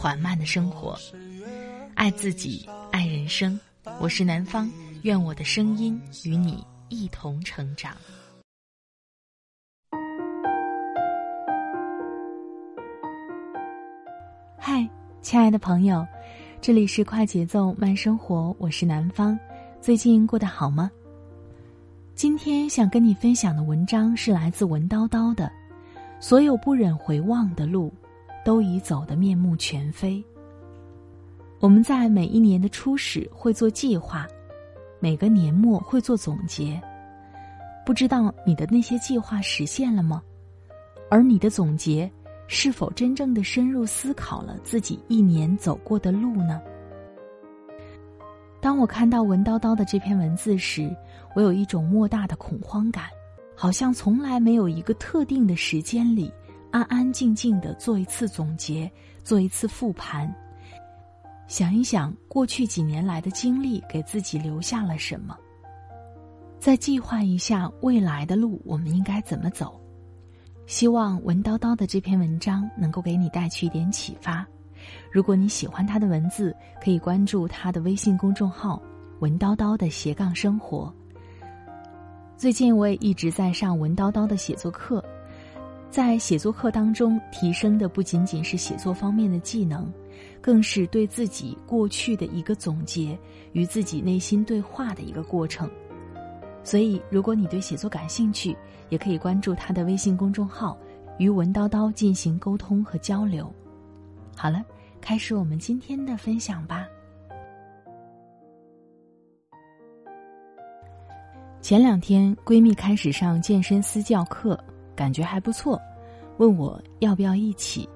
缓慢的生活，爱自己，爱人生。我是南方，愿我的声音与你一同成长。嗨，亲爱的朋友，这里是快节奏慢生活，我是南方。最近过得好吗？今天想跟你分享的文章是来自文叨叨的，所有不忍回望的路。都已走得面目全非。我们在每一年的初始会做计划，每个年末会做总结。不知道你的那些计划实现了吗？而你的总结是否真正的深入思考了自己一年走过的路呢？当我看到文叨叨的这篇文字时，我有一种莫大的恐慌感，好像从来没有一个特定的时间里。安安静静的做一次总结，做一次复盘，想一想过去几年来的经历给自己留下了什么，再计划一下未来的路我们应该怎么走。希望文叨叨的这篇文章能够给你带去一点启发。如果你喜欢他的文字，可以关注他的微信公众号“文叨叨的斜杠生活”。最近我也一直在上文叨叨的写作课。在写作课当中，提升的不仅仅是写作方面的技能，更是对自己过去的一个总结，与自己内心对话的一个过程。所以，如果你对写作感兴趣，也可以关注他的微信公众号，与文叨叨进行沟通和交流。好了，开始我们今天的分享吧。前两天，闺蜜开始上健身私教课。感觉还不错，问我要不要一起。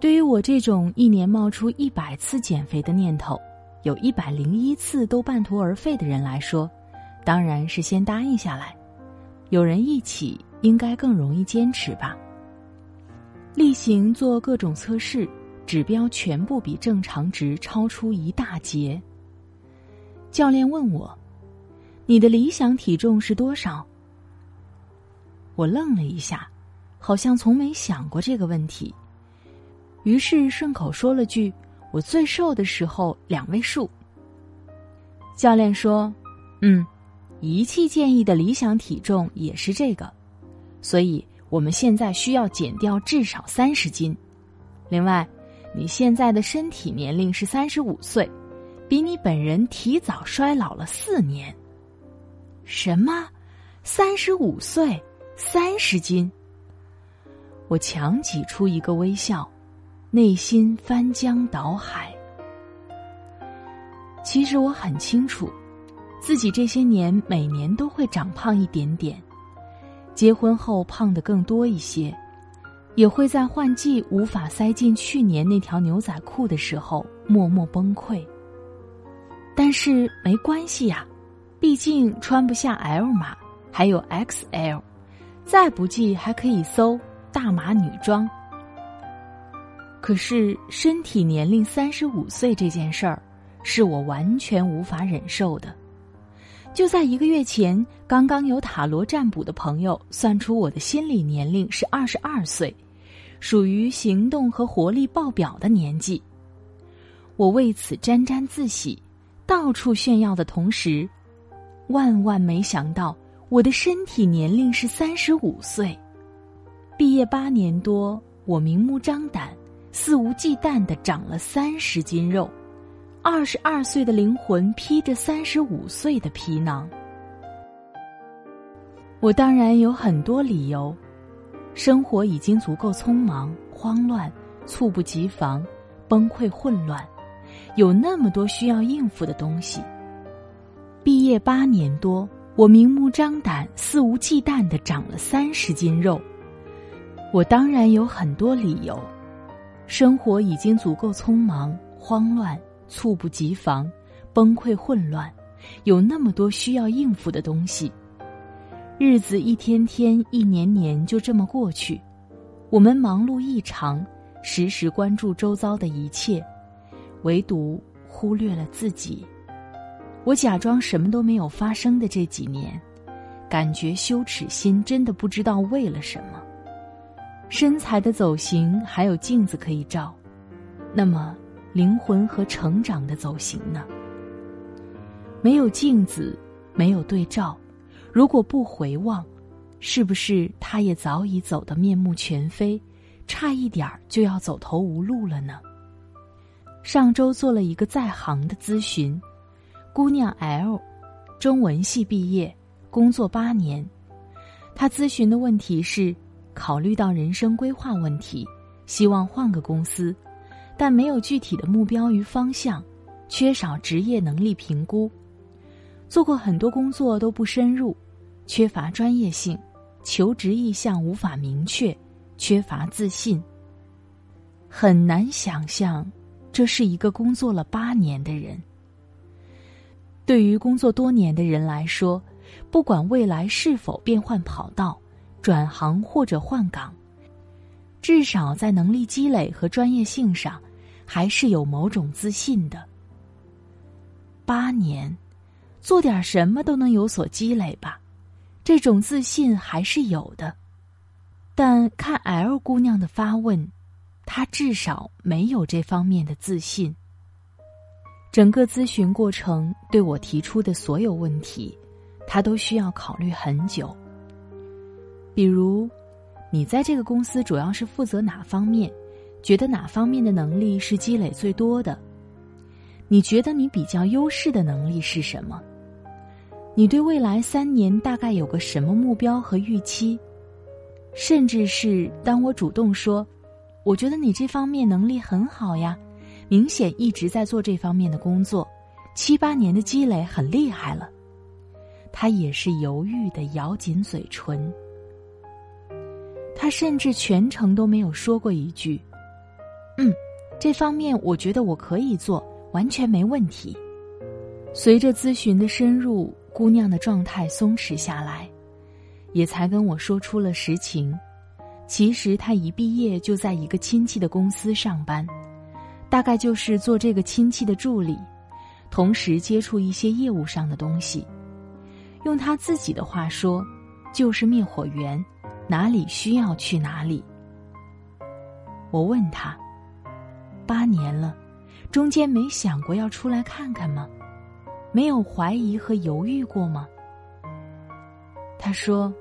对于我这种一年冒出一百次减肥的念头，有一百零一次都半途而废的人来说，当然是先答应下来。有人一起，应该更容易坚持吧。例行做各种测试，指标全部比正常值超出一大截。教练问我：“你的理想体重是多少？”我愣了一下，好像从没想过这个问题，于是顺口说了句：“我最瘦的时候两位数。”教练说：“嗯，仪器建议的理想体重也是这个，所以我们现在需要减掉至少三十斤。另外，你现在的身体年龄是三十五岁，比你本人提早衰老了四年。什么？三十五岁？”三十斤，我强挤出一个微笑，内心翻江倒海。其实我很清楚，自己这些年每年都会长胖一点点，结婚后胖的更多一些，也会在换季无法塞进去年那条牛仔裤的时候默默崩溃。但是没关系呀，毕竟穿不下 L 码，还有 XL。再不济还可以搜大码女装。可是身体年龄三十五岁这件事儿，是我完全无法忍受的。就在一个月前，刚刚有塔罗占卜的朋友算出我的心理年龄是二十二岁，属于行动和活力爆表的年纪。我为此沾沾自喜，到处炫耀的同时，万万没想到。我的身体年龄是三十五岁，毕业八年多，我明目张胆、肆无忌惮的长了三十斤肉，二十二岁的灵魂披着三十五岁的皮囊。我当然有很多理由，生活已经足够匆忙、慌乱、猝不及防、崩溃、混乱，有那么多需要应付的东西。毕业八年多。我明目张胆、肆无忌惮的长了三十斤肉，我当然有很多理由，生活已经足够匆忙、慌乱、猝不及防、崩溃、混乱，有那么多需要应付的东西。日子一天天、一年年就这么过去，我们忙碌异常，时时关注周遭的一切，唯独忽略了自己。我假装什么都没有发生的这几年，感觉羞耻心真的不知道为了什么。身材的走形还有镜子可以照，那么灵魂和成长的走形呢？没有镜子，没有对照。如果不回望，是不是他也早已走得面目全非，差一点儿就要走投无路了呢？上周做了一个在行的咨询，姑娘 L，中文系毕业，工作八年。她咨询的问题是：考虑到人生规划问题，希望换个公司，但没有具体的目标与方向，缺少职业能力评估，做过很多工作都不深入。缺乏专业性，求职意向无法明确，缺乏自信。很难想象，这是一个工作了八年的人。对于工作多年的人来说，不管未来是否变换跑道、转行或者换岗，至少在能力积累和专业性上，还是有某种自信的。八年，做点什么都能有所积累吧。这种自信还是有的，但看 L 姑娘的发问，她至少没有这方面的自信。整个咨询过程对我提出的所有问题，他都需要考虑很久。比如，你在这个公司主要是负责哪方面？觉得哪方面的能力是积累最多的？你觉得你比较优势的能力是什么？你对未来三年大概有个什么目标和预期？甚至是当我主动说：“我觉得你这方面能力很好呀，明显一直在做这方面的工作，七八年的积累很厉害了。”他也是犹豫的，咬紧嘴唇。他甚至全程都没有说过一句：“嗯，这方面我觉得我可以做，完全没问题。”随着咨询的深入。姑娘的状态松弛下来，也才跟我说出了实情。其实她一毕业就在一个亲戚的公司上班，大概就是做这个亲戚的助理，同时接触一些业务上的东西。用他自己的话说，就是灭火员，哪里需要去哪里。我问他，八年了，中间没想过要出来看看吗？没有怀疑和犹豫过吗？他说：“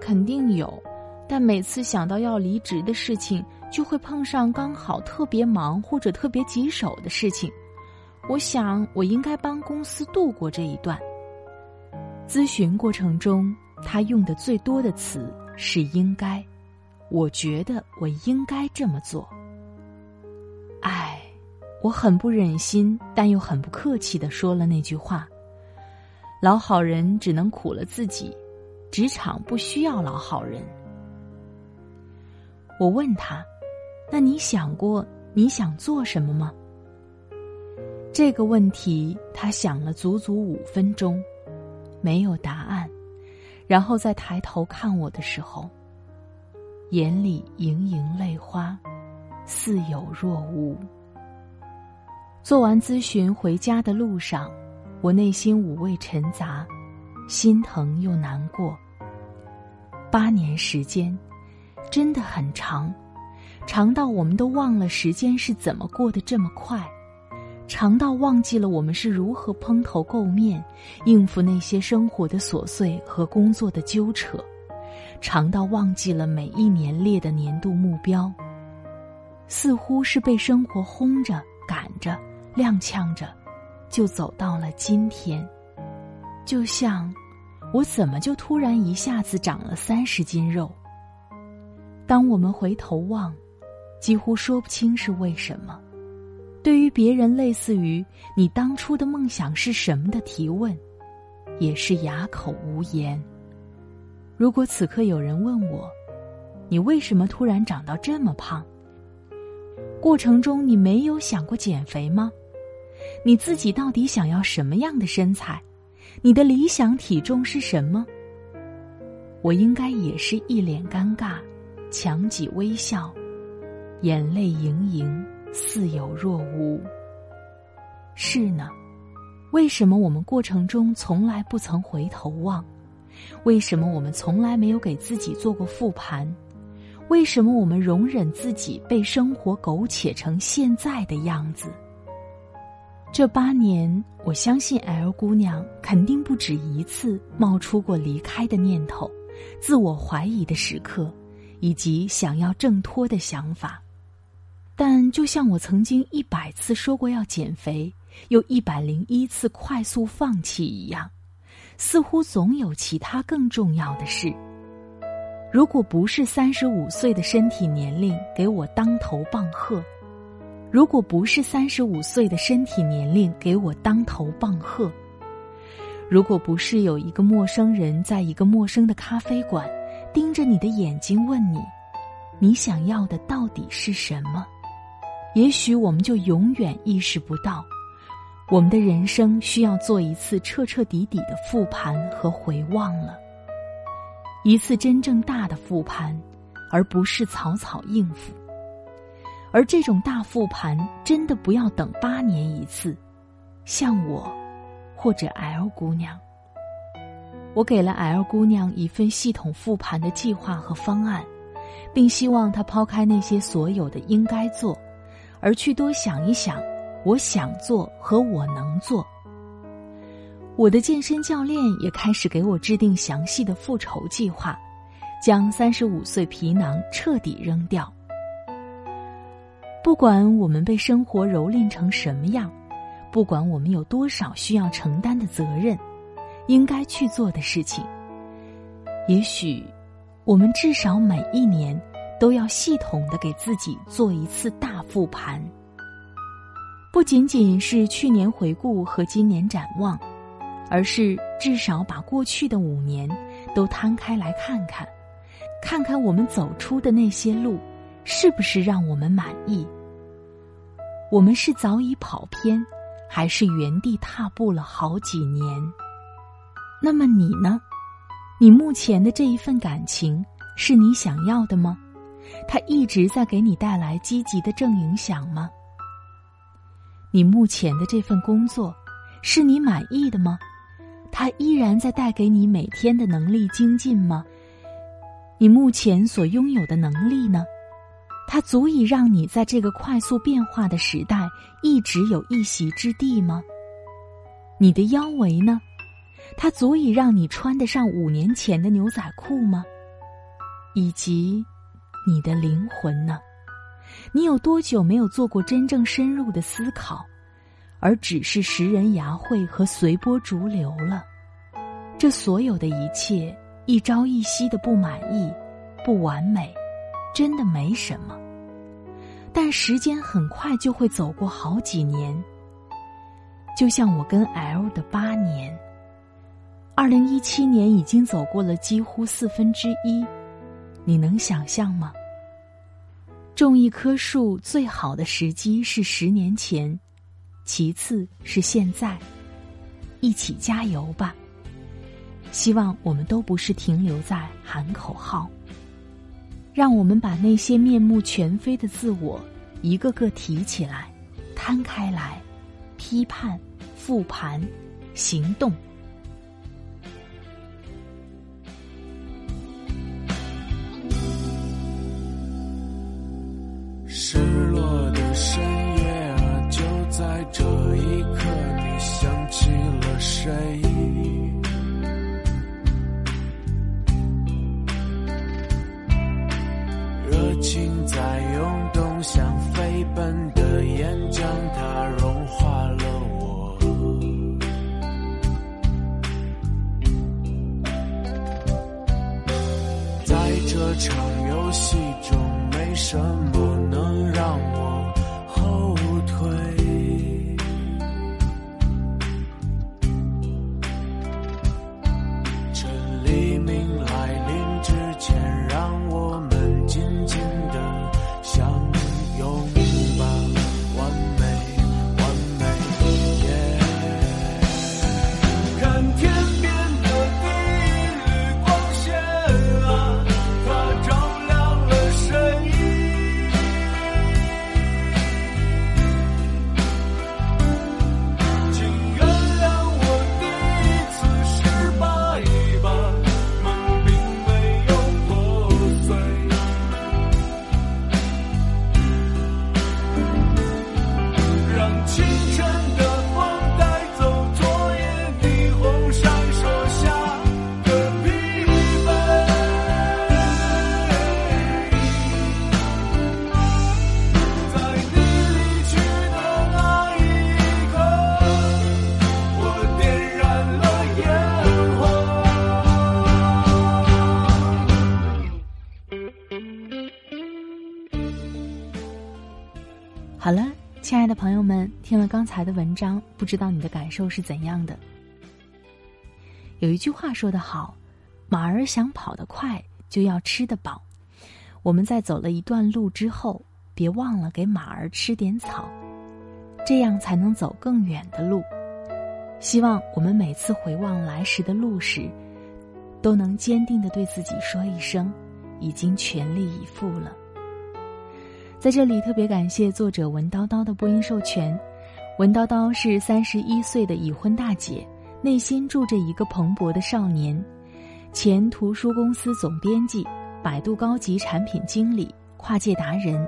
肯定有，但每次想到要离职的事情，就会碰上刚好特别忙或者特别棘手的事情。我想，我应该帮公司度过这一段。”咨询过程中，他用的最多的词是“应该”，我觉得我应该这么做。唉我很不忍心，但又很不客气的说了那句话：“老好人只能苦了自己，职场不需要老好人。”我问他：“那你想过你想做什么吗？”这个问题他想了足足五分钟，没有答案，然后再抬头看我的时候，眼里盈盈泪花，似有若无。做完咨询回家的路上，我内心五味陈杂，心疼又难过。八年时间，真的很长，长到我们都忘了时间是怎么过得这么快，长到忘记了我们是如何蓬头垢面应付那些生活的琐碎和工作的纠扯，长到忘记了每一年列的年度目标，似乎是被生活轰着赶着。踉跄着，就走到了今天。就像，我怎么就突然一下子长了三十斤肉？当我们回头望，几乎说不清是为什么。对于别人类似于“你当初的梦想是什么”的提问，也是哑口无言。如果此刻有人问我：“你为什么突然长到这么胖？”过程中你没有想过减肥吗？你自己到底想要什么样的身材？你的理想体重是什么？我应该也是一脸尴尬，强挤微笑，眼泪盈盈，似有若无。是呢，为什么我们过程中从来不曾回头望？为什么我们从来没有给自己做过复盘？为什么我们容忍自己被生活苟且成现在的样子？这八年，我相信 L 姑娘肯定不止一次冒出过离开的念头、自我怀疑的时刻，以及想要挣脱的想法。但就像我曾经一百次说过要减肥，又一百零一次快速放弃一样，似乎总有其他更重要的事。如果不是三十五岁的身体年龄给我当头棒喝。如果不是三十五岁的身体年龄给我当头棒喝，如果不是有一个陌生人在一个陌生的咖啡馆盯着你的眼睛问你，你想要的到底是什么？也许我们就永远意识不到，我们的人生需要做一次彻彻底底的复盘和回望了，一次真正大的复盘，而不是草草应付。而这种大复盘真的不要等八年一次，像我，或者 L 姑娘，我给了 L 姑娘一份系统复盘的计划和方案，并希望她抛开那些所有的应该做，而去多想一想我想做和我能做。我的健身教练也开始给我制定详细的复仇计划，将三十五岁皮囊彻底扔掉。不管我们被生活蹂躏成什么样，不管我们有多少需要承担的责任，应该去做的事情，也许我们至少每一年都要系统的给自己做一次大复盘。不仅仅是去年回顾和今年展望，而是至少把过去的五年都摊开来看看，看看我们走出的那些路，是不是让我们满意。我们是早已跑偏，还是原地踏步了好几年？那么你呢？你目前的这一份感情是你想要的吗？它一直在给你带来积极的正影响吗？你目前的这份工作是你满意的吗？它依然在带给你每天的能力精进吗？你目前所拥有的能力呢？它足以让你在这个快速变化的时代一直有一席之地吗？你的腰围呢？它足以让你穿得上五年前的牛仔裤吗？以及你的灵魂呢？你有多久没有做过真正深入的思考，而只是拾人牙慧和随波逐流了？这所有的一切，一朝一夕的不满意、不完美。真的没什么，但时间很快就会走过好几年。就像我跟 L 的八年，二零一七年已经走过了几乎四分之一，你能想象吗？种一棵树最好的时机是十年前，其次是现在，一起加油吧！希望我们都不是停留在喊口号。让我们把那些面目全非的自我一个个提起来，摊开来，批判、复盘、行动。情在涌动，像飞奔的岩浆，它融化了我。在这场游戏中，没什么。朋友们，听了刚才的文章，不知道你的感受是怎样的？有一句话说得好：“马儿想跑得快，就要吃得饱。”我们在走了一段路之后，别忘了给马儿吃点草，这样才能走更远的路。希望我们每次回望来时的路时，都能坚定的对自己说一声：“已经全力以赴了。”在这里特别感谢作者文叨叨的播音授权。文叨叨是三十一岁的已婚大姐，内心住着一个蓬勃的少年，前图书公司总编辑，百度高级产品经理，跨界达人，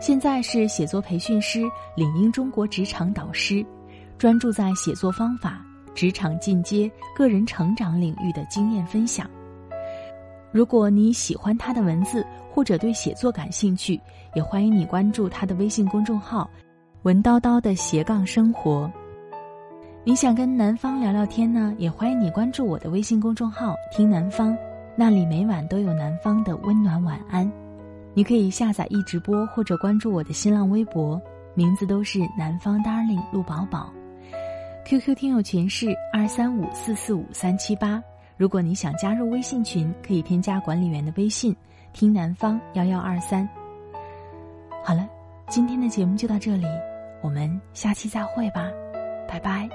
现在是写作培训师，领英中国职场导师，专注在写作方法、职场进阶、个人成长领域的经验分享。如果你喜欢他的文字，或者对写作感兴趣，也欢迎你关注他的微信公众号“文叨叨的斜杠生活”。你想跟南方聊聊天呢，也欢迎你关注我的微信公众号“听南方”，那里每晚都有南方的温暖晚安。你可以下载一直播，或者关注我的新浪微博，名字都是南方 darling 陆宝宝。QQ 听友群是二三五四四五三七八。如果你想加入微信群，可以添加管理员的微信“听南方幺幺二三”。好了，今天的节目就到这里，我们下期再会吧，拜拜。